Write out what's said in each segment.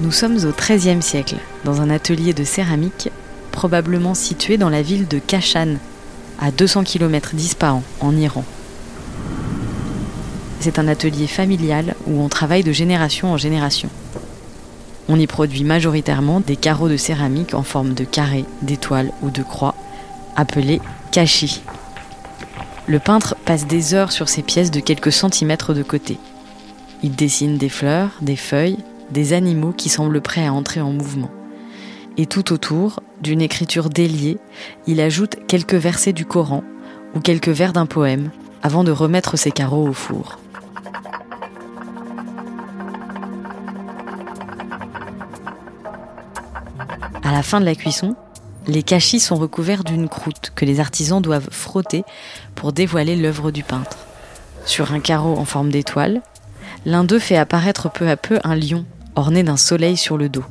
Nous sommes au XIIIe siècle, dans un atelier de céramique probablement situé dans la ville de Kashan, à 200 km d'Ispahan, en Iran. C'est un atelier familial où on travaille de génération en génération. On y produit majoritairement des carreaux de céramique en forme de carré, d'étoile ou de croix, appelés kashi. Le peintre passe des heures sur ces pièces de quelques centimètres de côté. Il dessine des fleurs, des feuilles, des animaux qui semblent prêts à entrer en mouvement. Et tout autour, d'une écriture déliée, il ajoute quelques versets du Coran ou quelques vers d'un poème avant de remettre ses carreaux au four. À la fin de la cuisson, les cachis sont recouverts d'une croûte que les artisans doivent frotter pour dévoiler l'œuvre du peintre. Sur un carreau en forme d'étoile, l'un d'eux fait apparaître peu à peu un lion orné d'un soleil sur le dos.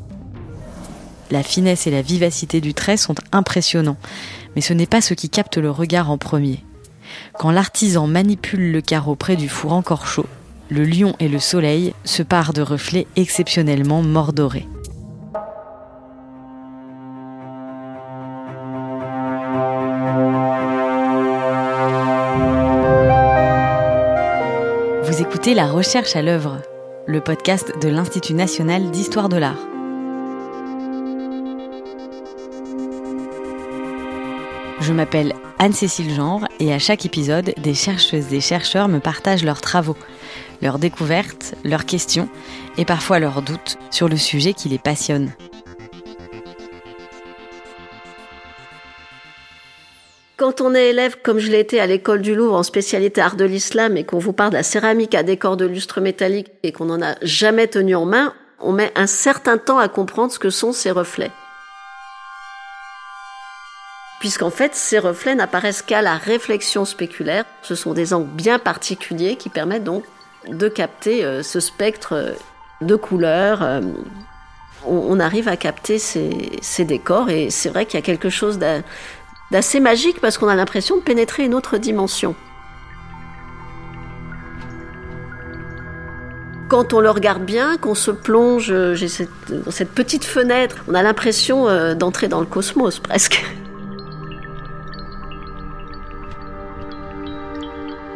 La finesse et la vivacité du trait sont impressionnants, mais ce n'est pas ce qui capte le regard en premier. Quand l'artisan manipule le carreau près du four encore chaud, le lion et le soleil se parent de reflets exceptionnellement mordorés. Vous écoutez La Recherche à l'œuvre, le podcast de l'Institut national d'histoire de l'art. Je m'appelle Anne-Cécile Genre et à chaque épisode, des chercheuses et chercheurs me partagent leurs travaux, leurs découvertes, leurs questions et parfois leurs doutes sur le sujet qui les passionne. Quand on est élève, comme je l'ai été à l'école du Louvre en spécialité art de l'islam et qu'on vous parle de la céramique à décor de lustre métallique et qu'on n'en a jamais tenu en main, on met un certain temps à comprendre ce que sont ces reflets puisqu'en fait, ces reflets n'apparaissent qu'à la réflexion spéculaire. Ce sont des angles bien particuliers qui permettent donc de capter euh, ce spectre euh, de couleurs. Euh, on, arrive à capter ces, décors et c'est vrai qu'il y a quelque chose d'assez magique parce qu'on a l'impression de pénétrer une autre dimension. Quand on le regarde bien, qu'on se plonge dans cette petite fenêtre, on a l'impression d'entrer dans le cosmos presque.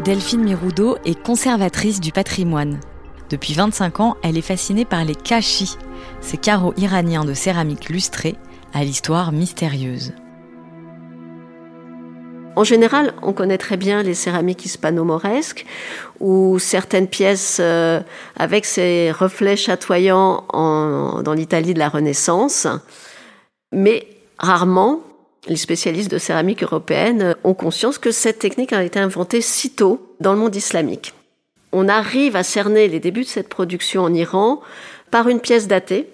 Delphine Miroudot est conservatrice du patrimoine. Depuis 25 ans, elle est fascinée par les kashis, ces carreaux iraniens de céramique lustrée à l'histoire mystérieuse. En général, on connaît très bien les céramiques hispano-mauresques ou certaines pièces euh, avec ces reflets chatoyants dans l'Italie de la Renaissance, mais rarement les spécialistes de céramique européenne ont conscience que cette technique a été inventée si tôt dans le monde islamique. On arrive à cerner les débuts de cette production en Iran par une pièce datée,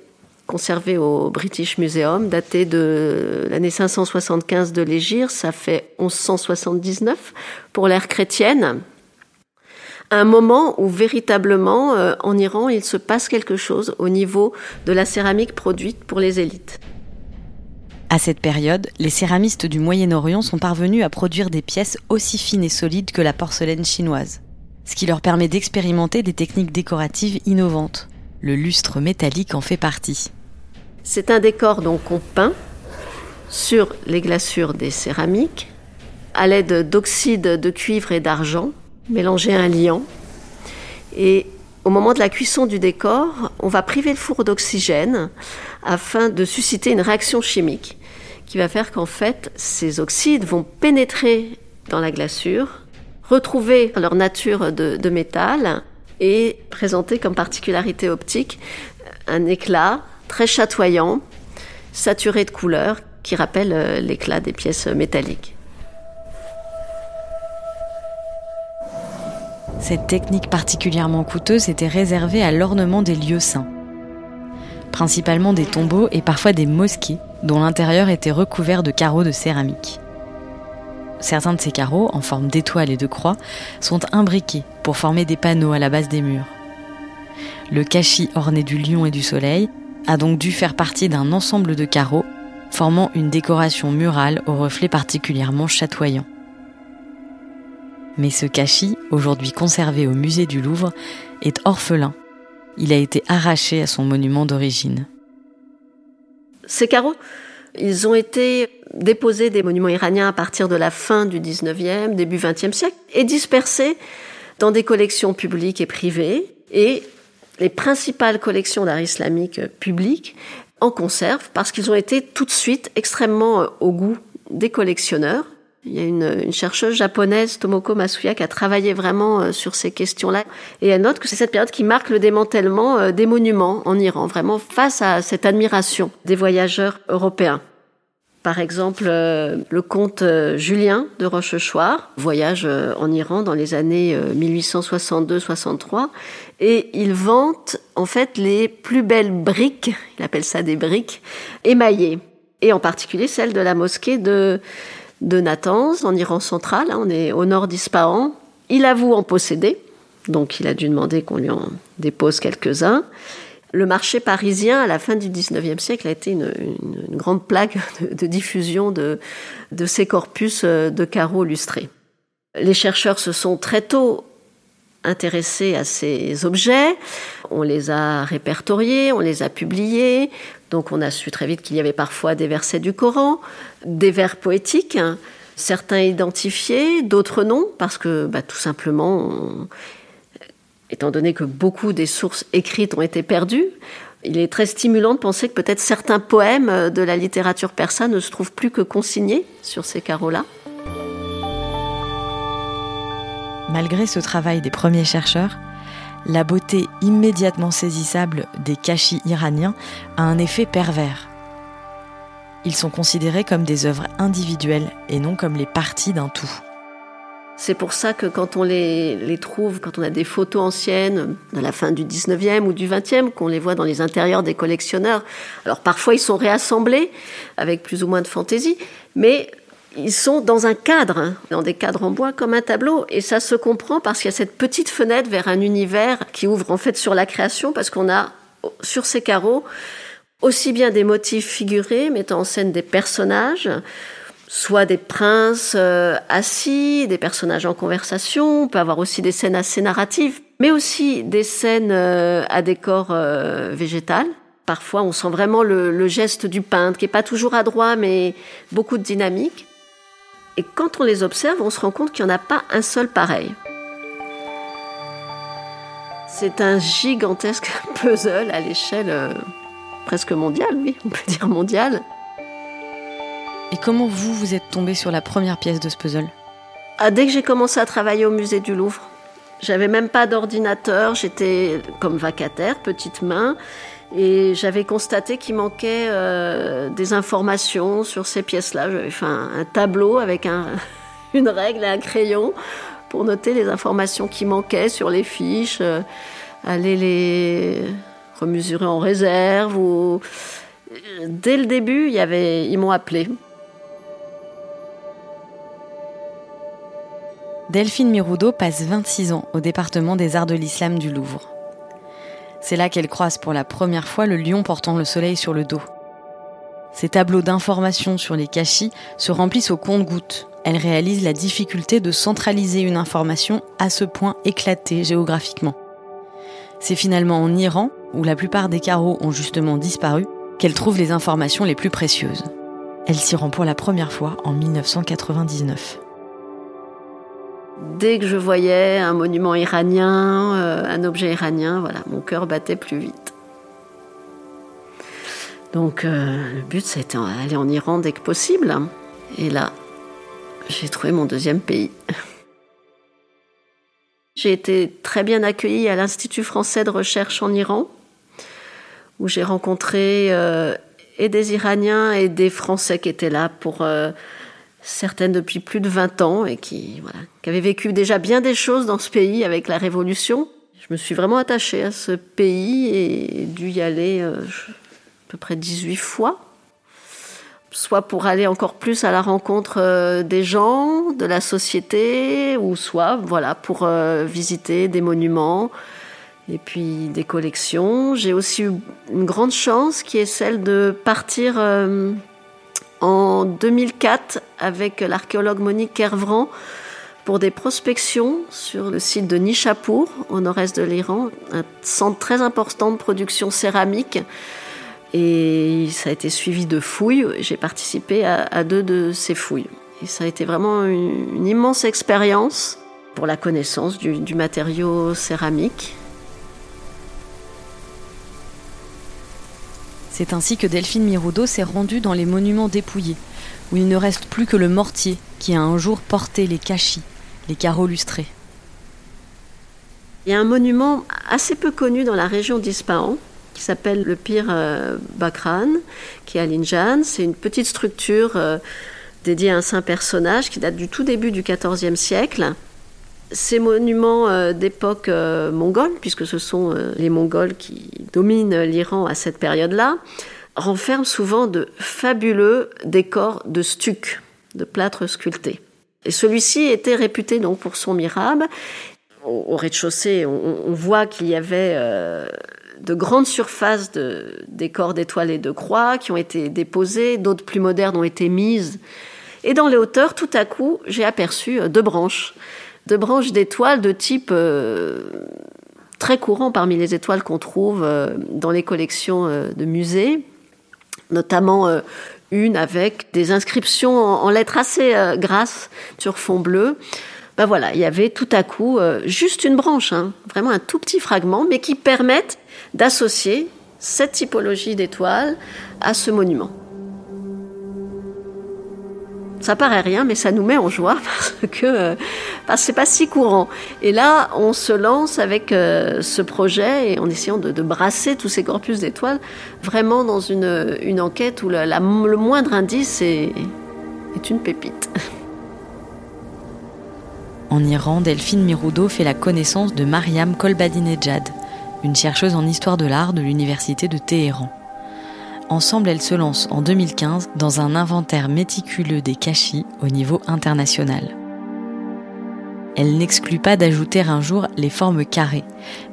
conservée au British Museum, datée de l'année 575 de l'Égir, ça fait 1179 pour l'ère chrétienne. Un moment où véritablement euh, en Iran il se passe quelque chose au niveau de la céramique produite pour les élites. À cette période, les céramistes du Moyen-Orient sont parvenus à produire des pièces aussi fines et solides que la porcelaine chinoise, ce qui leur permet d'expérimenter des techniques décoratives innovantes. Le lustre métallique en fait partie. C'est un décor qu'on peint sur les glaçures des céramiques à l'aide d'oxyde de cuivre et d'argent mélangés à un liant. Et au moment de la cuisson du décor, on va priver le four d'oxygène afin de susciter une réaction chimique qui va faire qu'en fait, ces oxydes vont pénétrer dans la glaçure, retrouver leur nature de, métal et présenter comme particularité optique un éclat très chatoyant, saturé de couleurs, qui rappelle euh, l'éclat des pièces métalliques. Cette technique particulièrement coûteuse était réservée à l'ornement des lieux saints, principalement des tombeaux et parfois des mosquées, dont l'intérieur était recouvert de carreaux de céramique. Certains de ces carreaux, en forme d'étoiles et de croix, sont imbriqués pour former des panneaux à la base des murs. Le cachis orné du lion et du soleil a donc dû faire partie d'un ensemble de carreaux formant une décoration murale au reflet particulièrement chatoyant. Mais ce cachis, aujourd'hui conservé au musée du Louvre, est orphelin. il a été arraché à son monument d'origine. Ces carreaux, ils ont été déposés des monuments iraniens à partir de la fin du 19e, début 20e siècle, et dispersés dans des collections publiques et privées. Et les principales collections d'art islamique publiques en conservent parce qu'ils ont été tout de suite extrêmement au goût des collectionneurs. Il y a une, chercheuse japonaise, Tomoko Masuya, qui a travaillé vraiment euh, sur ces questions-là. Et elle note que c'est cette période qui marque le démantèlement euh, des monuments en Iran, vraiment face à cette admiration des voyageurs européens. Par exemple, euh, le comte Julien de Rochechouart voyage en Iran dans les années 1862-63 et il vante en fait les plus belles briques, il appelle ça des briques, émaillées, et en particulier celles de la mosquée de de Natanz, en Iran central. Hein, on est au nord d'Ispahan. Il avoue en posséder, donc il a dû demander qu'on lui en dépose quelques-uns. Le marché parisien, à la fin du 19e siècle, a été une, grande plaque de, diffusion de, ces corpus euh, de carreaux lustrés. Les chercheurs se sont très tôt intéressés à ces objets. On les a répertoriés, on les a publiés. Donc on a su très vite qu'il y avait parfois des versets du Coran, des vers poétiques, hein. certains identifiés, d'autres non, parce que bah, tout simplement, étant donné que beaucoup des sources écrites ont été perdues, il est très stimulant de penser que peut-être certains poèmes de la littérature persane ne se trouvent plus que consignés sur ces carreaux-là. Malgré ce travail des premiers chercheurs, la beauté immédiatement saisissable des cachis iraniens a un effet pervers. Ils sont considérés comme des œuvres individuelles et non comme les parties d'un tout. C'est pour ça que quand on les, trouve, quand on a des photos anciennes de la fin du 19e ou du 20e, qu'on les voit dans les intérieurs des collectionneurs, alors parfois ils sont réassemblés avec plus ou moins de fantaisie, mais ils sont dans un cadre, hein, dans des cadres en bois comme un tableau, et ça se comprend parce qu'il y a cette petite fenêtre vers un univers qui ouvre en fait sur la création, parce qu'on a sur ces carreaux aussi bien des motifs figurés mettant en scène des personnages, soit des princes euh, assis, des personnages en conversation, on peut avoir aussi des scènes assez narratives, mais aussi des scènes euh, à décor euh, végétal. Parfois, on sent vraiment le, le, geste du peintre, qui est pas toujours adroit, mais beaucoup de dynamique. Et quand on les observe, on se rend compte qu'il n'y en a pas un seul pareil. C'est un gigantesque puzzle à l'échelle euh, presque mondiale, oui, on peut dire mondiale. Et comment vous, vous êtes tombé sur la première pièce de ce puzzle ah, Dès que j'ai commencé à travailler au musée du Louvre, j'avais même pas d'ordinateur, j'étais comme vacataire, petite main, et j'avais constaté qu'il manquait euh, des informations sur ces pièces-là. J'avais fait un, tableau avec un, une règle et un crayon pour noter les informations qui manquaient sur les fiches, euh, aller les remesurer en réserve. Ou... Dès le début, ils m'ont appelé. Delphine Miroudot passe 26 ans au département des arts de l'islam du Louvre. C'est là qu'elle croise pour la première fois le lion portant le soleil sur le dos. Ces tableaux d'informations sur les cachis se remplissent au compte-gouttes. Elle réalise la difficulté de centraliser une information à ce point éclatée géographiquement. C'est finalement en Iran, où la plupart des carreaux ont justement disparu, qu'elle trouve les informations les plus précieuses. Elle s'y rend pour la première fois en 1999 dès que je voyais un monument iranien, euh, un objet iranien, voilà, mon cœur battait plus vite. Donc euh, le but, c'était d'aller en Iran dès que possible. Et là, j'ai trouvé mon deuxième pays. J'ai été très bien accueillie à l'Institut français de recherche en Iran, où j'ai rencontré euh, et des Iraniens et des Français qui étaient là pour certaines depuis plus de 20 ans et qui, voilà, qui avaient vécu déjà bien des choses dans ce pays avec la Révolution. Je me suis vraiment attachée à ce pays et dû y aller euh, à peu près 18 fois. Soit pour aller encore plus à la rencontre euh, des gens, de la société, ou soit voilà, pour euh, visiter des monuments et puis des collections. J'ai aussi eu une grande chance qui est celle de partir en 2004 avec l'archéologue Monique Kervran pour des prospections sur le site de Nishapur, au nord-est de l'Iran, un centre très important de production céramique. Et ça a été suivi de fouilles. J'ai participé à, deux de ces fouilles. Et ça a été vraiment une, immense expérience pour la connaissance du matériau céramique. C'est ainsi que Delphine Miroudo s'est rendue dans les monuments dépouillés, où il ne reste plus que le mortier qui a un jour porté les cachis, les carreaux lustrés. Il y a un monument assez peu connu dans la région d'Ispahan qui s'appelle le Pire euh, Bakran, qui est à Linjan. C'est une petite structure euh, dédiée à un saint personnage qui date du tout début du XIVe siècle. Ces monuments euh, d'époque euh, mongole, puisque ce sont euh, les Mongols qui dominent l'Iran à cette période-là, renferment souvent de fabuleux décors de stuc, de plâtre sculpté. Et celui-ci était réputé donc pour son mirabe. Au, rez-de-chaussée, on, voit qu'il y avait de grandes surfaces de décors d'étoiles et de croix qui ont été déposées, d'autres plus modernes ont été mises. Et dans les hauteurs, tout à coup, j'ai aperçu deux branches de branches d'étoiles de type euh, très courant parmi les étoiles qu'on trouve euh, dans les collections euh, de musées, notamment une avec des inscriptions en, lettres assez grasses sur fond bleu. Ben voilà, il y avait tout à coup juste une branche, hein, vraiment un tout petit fragment, mais qui permettent d'associer cette typologie d'étoiles à ce monument. Ça paraît rien, mais ça nous met en joie parce que parce c'est pas si courant. Et là, on se lance avec euh, ce projet et en essayant de, brasser tous ces corpus d'étoiles, vraiment dans une, une enquête où le moindre indice est, est une pépite. En Iran, Delphine Miroudo fait la connaissance de Mariam Kolbadinejad, une chercheuse en histoire de l'art de l'université de Téhéran. Ensemble, elles se lancent en 2015 dans un inventaire méticuleux des cachis au niveau international. Elles n'excluent pas d'ajouter un jour les formes carrées,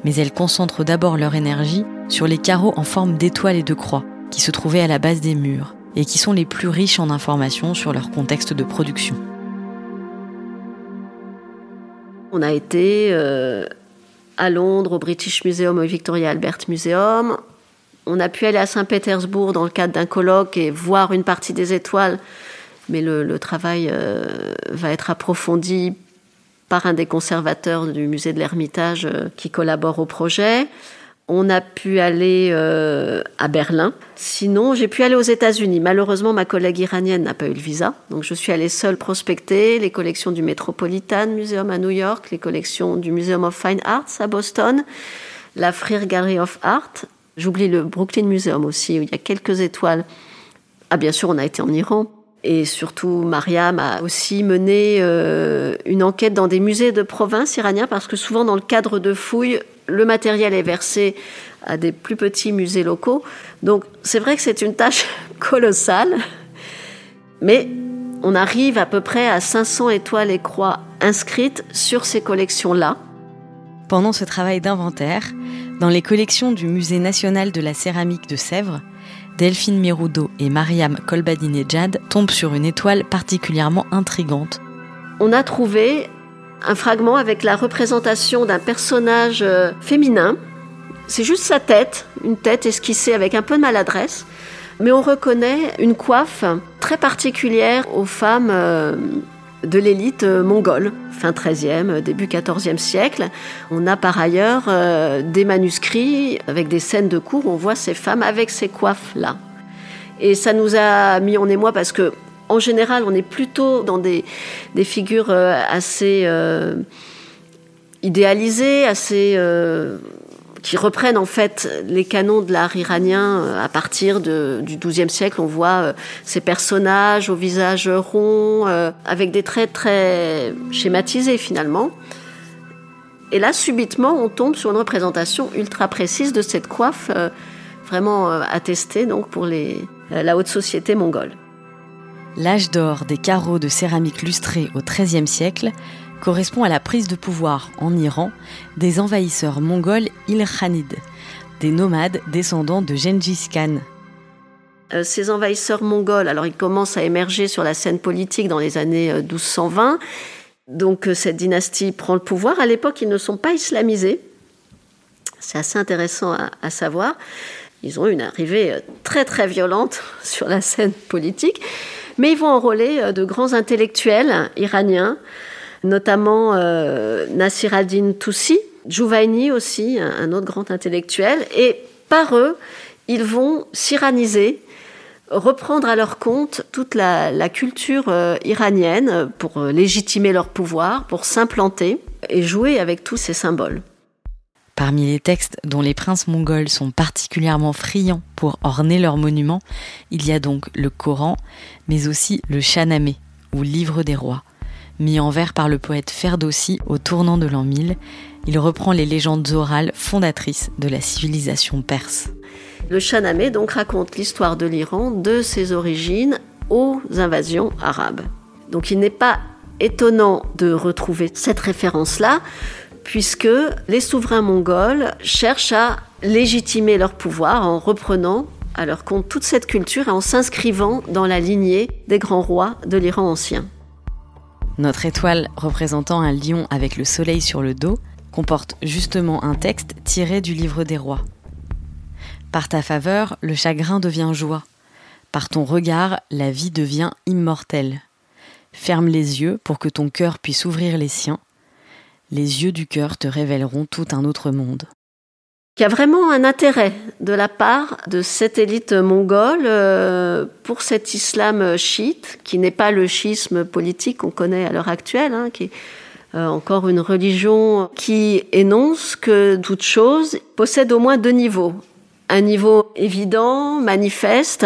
mais elles concentrent d'abord leur énergie sur les carreaux en forme d'étoiles et de croix qui se trouvaient à la base des murs et qui sont les plus riches en informations sur leur contexte de production. On a été euh, à Londres au British Museum, au Victoria Albert Museum. On a pu aller à Saint-Pétersbourg dans le cadre d'un colloque et voir une partie des étoiles, mais le, travail euh, va être approfondi par un des conservateurs du musée de l'Ermitage euh, qui collabore au projet. On a pu aller euh, à Berlin. Sinon, j'ai pu aller aux États-Unis. Malheureusement, ma collègue iranienne n'a pas eu le visa. Donc, je suis allée seule prospecter les collections du Metropolitan Museum à New York, les collections du Museum of Fine Arts à Boston, la Freer Gallery of Art J'oublie le Brooklyn Museum aussi, où il y a quelques étoiles. Ah, bien sûr, on a été en Iran. Et surtout, Mariam a aussi mené euh, une enquête dans des musées de province iraniens, parce que souvent, dans le cadre de fouilles, le matériel est versé à des plus petits musées locaux. Donc, c'est vrai que c'est une tâche colossale, mais on arrive à peu près à 500 étoiles et croix inscrites sur ces collections-là. Pendant ce travail d'inventaire, dans les collections du Musée national de la céramique de Sèvres, Delphine Miroudo et Mariam Kolbadinejad tombent sur une étoile particulièrement intrigante. On a trouvé un fragment avec la représentation d'un personnage euh, féminin. C'est juste sa tête, une tête esquissée avec un peu de maladresse, mais on reconnaît une coiffe très particulière aux femmes euh, de l'élite euh, mongole, fin 13e, début 14e siècle. On a par ailleurs euh, des manuscrits avec des scènes de cours où on voit ces femmes avec ces coiffes-là. Et ça nous a mis en émoi parce que, en général, on est plutôt dans des, figures euh, assez idéalisées, assez qui reprennent en fait les canons de l'art iranien euh, à partir du XIIe siècle. On voit euh, ces personnages au visage rond, euh, avec des traits très schématisés finalement. Et là, subitement, on tombe sur une représentation ultra précise de cette coiffe, vraiment attestée donc pour la haute société mongole. L'âge d'or des carreaux de céramique lustrée au XIIIe siècle correspond à la prise de pouvoir en Iran des envahisseurs mongols Ilkhanides, des nomades descendants de Gengis Khan. Euh, ces envahisseurs mongols, alors ils commencent à émerger sur la scène politique dans les années 1220. Euh, Donc cette dynastie prend le pouvoir. À l'époque, ils ne sont pas islamisés. C'est assez intéressant à, à, savoir. Ils ont une arrivée très très violente sur la scène politique, mais ils vont enrôler de grands intellectuels iraniens, notamment euh, Nasir ad-Din Toussi, Jouvaini aussi, un autre grand intellectuel, et par eux, ils vont s'iraniser, reprendre à leur compte toute la, culture euh, iranienne pour euh, légitimer leur pouvoir, pour s'implanter et jouer avec tous ces symboles. Parmi les textes dont les princes mongols sont particulièrement friands pour orner leurs monuments, il y a donc le Coran, mais aussi le Shahnameh, ou Livre des rois. Mis en vers par le poète Ferdowsi au tournant de l'an 1000, il reprend les légendes orales fondatrices de la civilisation perse. Le Shahnameh donc raconte l'histoire de l'Iran de ses origines aux invasions arabes. Donc il n'est pas étonnant de retrouver cette référence-là, puisque les souverains mongols cherchent à légitimer leur pouvoir en reprenant à leur compte toute cette culture et en s'inscrivant dans la lignée des grands rois de l'Iran ancien. Notre étoile représentant un lion avec le soleil sur le dos comporte justement un texte tiré du livre des rois. Par ta faveur, le chagrin devient joie. Par ton regard, la vie devient immortelle. Ferme les yeux pour que ton cœur puisse ouvrir les siens. Les yeux du cœur te révéleront tout un autre monde. Il y a vraiment un intérêt de la part de cette élite mongole euh, pour cet islam chiite, qui n'est pas le schisme politique qu'on connaît à l'heure actuelle, hein, qui est euh, encore une religion qui énonce que toute chose possède au moins deux niveaux. Un niveau évident, manifeste,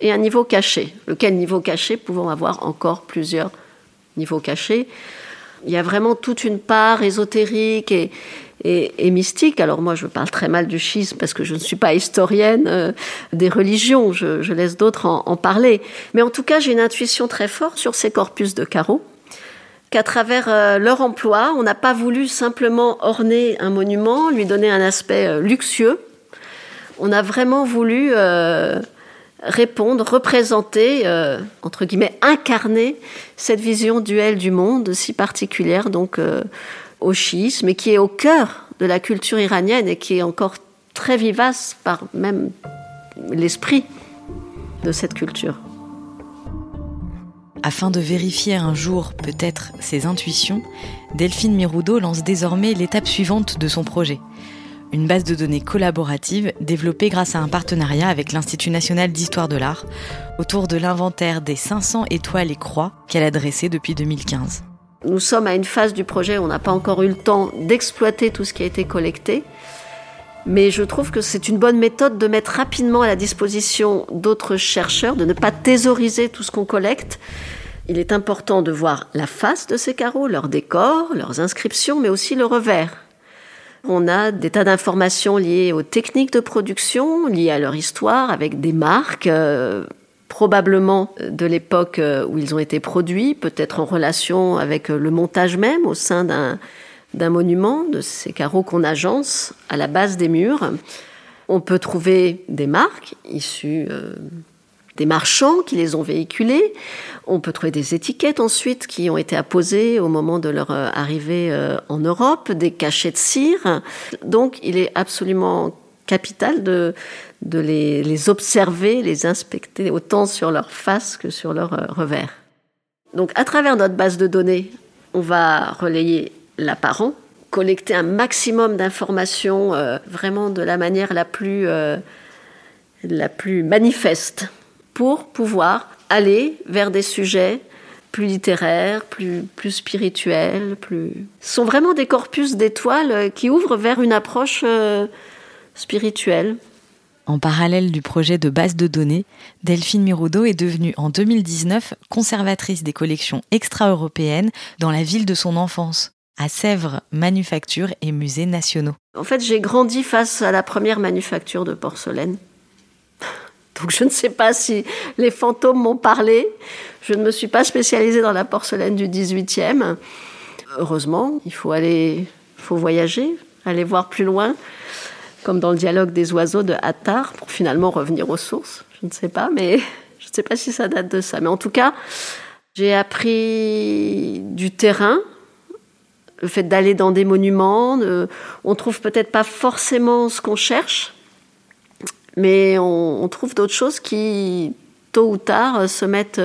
et un niveau caché. Lequel niveau caché pouvons avoir encore plusieurs niveaux cachés. Il y a vraiment toute une part ésotérique et, et, mystique. Alors moi, je parle très mal du schisme parce que je ne suis pas historienne euh, des religions. Je, laisse d'autres en, parler. Mais en tout cas, j'ai une intuition très forte sur ces corpus de carreaux qu'à travers euh, leur emploi, on n'a pas voulu simplement orner un monument, lui donner un aspect euh, luxueux. On a vraiment voulu répondre, représenter, entre guillemets, incarner cette vision duelle du monde si particulière donc au schisme et qui est au cœur de la culture iranienne et qui est encore très vivace par même l'esprit de cette culture. Afin de vérifier un jour peut-être ses intuitions, Delphine Miroudot lance désormais l'étape suivante de son projet. Une base de données collaborative développée grâce à un partenariat avec l'Institut national d'histoire de l'art autour de l'inventaire des 500 étoiles et croix qu'elle a dressé depuis 2015. Nous sommes à une phase du projet où on n'a pas encore eu le temps d'exploiter tout ce qui a été collecté. Mais je trouve que c'est une bonne méthode de mettre rapidement à la disposition d'autres chercheurs, de ne pas thésauriser tout ce qu'on collecte. Il est important de voir la face de ces carreaux, leur décor, leurs inscriptions, mais aussi le revers. On a des tas d'informations liées aux techniques de production, liées à leur histoire, avec des marques, euh, probablement de l'époque euh, où ils ont été produits, peut-être en relation avec le montage même au sein d'un monument, de ces carreaux qu'on agence à la base des murs. On peut trouver des marques issues euh, des marchands qui les ont véhiculées. On peut trouver des étiquettes ensuite qui ont été apposées au moment de leur euh, arrivée euh, en Europe, des cachets de cire. Donc il est absolument capital de, de les, observer, les inspecter autant sur leur face que sur leur revers. Donc à travers notre base de données, on va relayer l'apparent, collecter un maximum d'informations euh, vraiment de la manière la plus, euh, la plus manifeste pour pouvoir aller vers des sujets plus littéraires, plus, plus spirituels, plus... Ce sont vraiment des corpus d'étoiles qui ouvrent vers une approche euh, spirituelle. En parallèle du projet de base de données, Delphine Miroudot est devenue en 2019 conservatrice des collections extra-européennes dans la ville de son enfance à Sèvres Manufacture et Musées nationaux. En fait, j'ai grandi face à la première manufacture de porcelaine. Donc je ne sais pas si les fantômes m'ont parlé. Je ne me suis pas spécialisée dans la porcelaine du 18e. Heureusement, il faut aller, faut voyager, aller voir plus loin, comme dans le dialogue des oiseaux de Attar, pour finalement revenir aux sources. Je ne sais pas, mais je ne sais pas si ça date de ça. Mais en tout cas, J'ai appris du terrain, le fait d'aller dans des monuments. on trouve peut-être pas forcément ce qu'on cherche, mais on, trouve d'autres choses qui, tôt ou tard, se mettent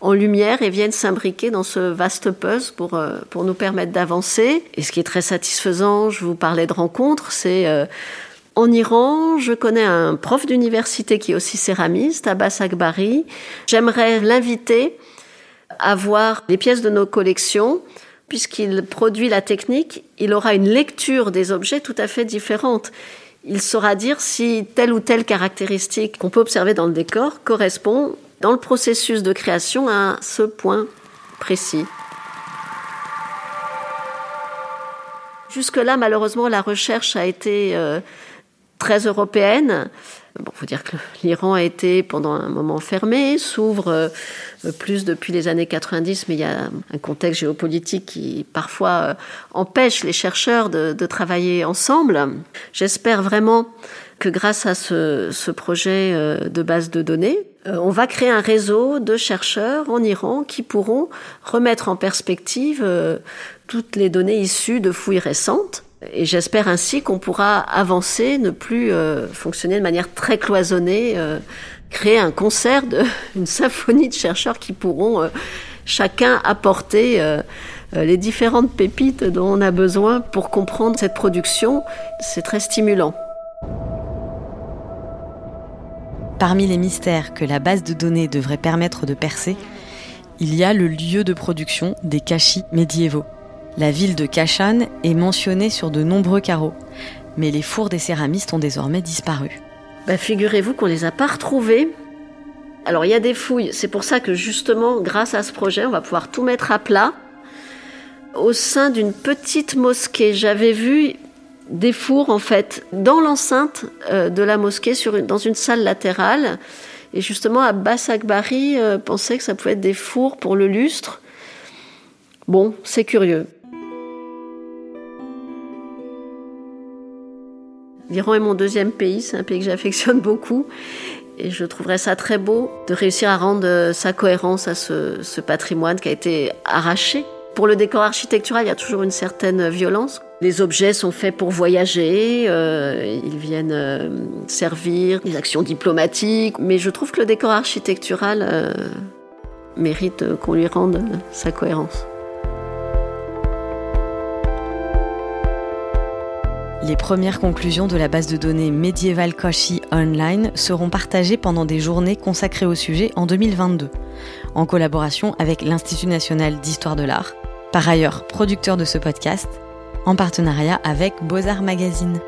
en lumière et viennent s'imbriquer dans ce vaste puzzle pour, pour nous permettre d'avancer. Et ce qui est très satisfaisant, je vous parlais de rencontres, c'est en Iran, je connais un prof d'université qui est aussi céramiste, Abbas Akbari. J'aimerais l'inviter à voir les pièces de nos collections. Puisqu'il produit la technique, il aura une lecture des objets tout à fait différente. Il saura dire si telle ou telle caractéristique qu'on peut observer dans le décor correspond dans le processus de création à ce point précis. Jusque-là, malheureusement, la recherche a été euh, très européenne. Bon, faut dire que l'Iran a été pendant un moment fermé, s'ouvre euh, plus depuis les années 90, mais il y a un contexte géopolitique qui parfois euh, empêche les chercheurs de, travailler ensemble. J'espère vraiment que grâce à ce, projet euh, de base de données, on va créer un réseau de chercheurs en Iran qui pourront remettre en perspective toutes les données issues de fouilles récentes et j'espère ainsi qu'on pourra avancer, ne plus euh, fonctionner de manière très cloisonnée, euh, créer un concert, une symphonie de chercheurs qui pourront euh, chacun apporter les différentes pépites dont on a besoin pour comprendre cette production. C'est très stimulant. Parmi les mystères que la base de données devrait permettre de percer, il y a le lieu de production des cachis médiévaux. La ville de Kashan est mentionnée sur de nombreux carreaux, mais les fours des céramistes ont désormais disparu. Bah, figurez-vous qu'on les a pas retrouvés. Alors il y a des fouilles, c'est pour ça que justement, grâce à ce projet, on va pouvoir tout mettre à plat. Au sein d'une petite mosquée, j'avais vu des fours en fait dans l'enceinte euh, de la mosquée, dans une salle latérale. Et justement, Abbas Akbari euh, pensait que ça pouvait être des fours pour le lustre. Bon, c'est curieux. L'Iran est mon deuxième pays, c'est un pays que j'affectionne beaucoup. Et je trouverais ça très beau de réussir à rendre euh, sa cohérence à ce, patrimoine qui a été arraché. Pour le décor architectural, il y a toujours une certaine violence. Les objets sont faits pour voyager, euh, ils viennent euh, servir des actions diplomatiques, mais je trouve que le décor architectural mérite qu'on lui rende sa cohérence. Les premières conclusions de la base de données Medieval Koshi Online seront partagées pendant des journées consacrées au sujet en 2022, en collaboration avec l'Institut national d'histoire de l'art, par ailleurs producteur de ce podcast, en partenariat avec Beaux-Arts Magazine.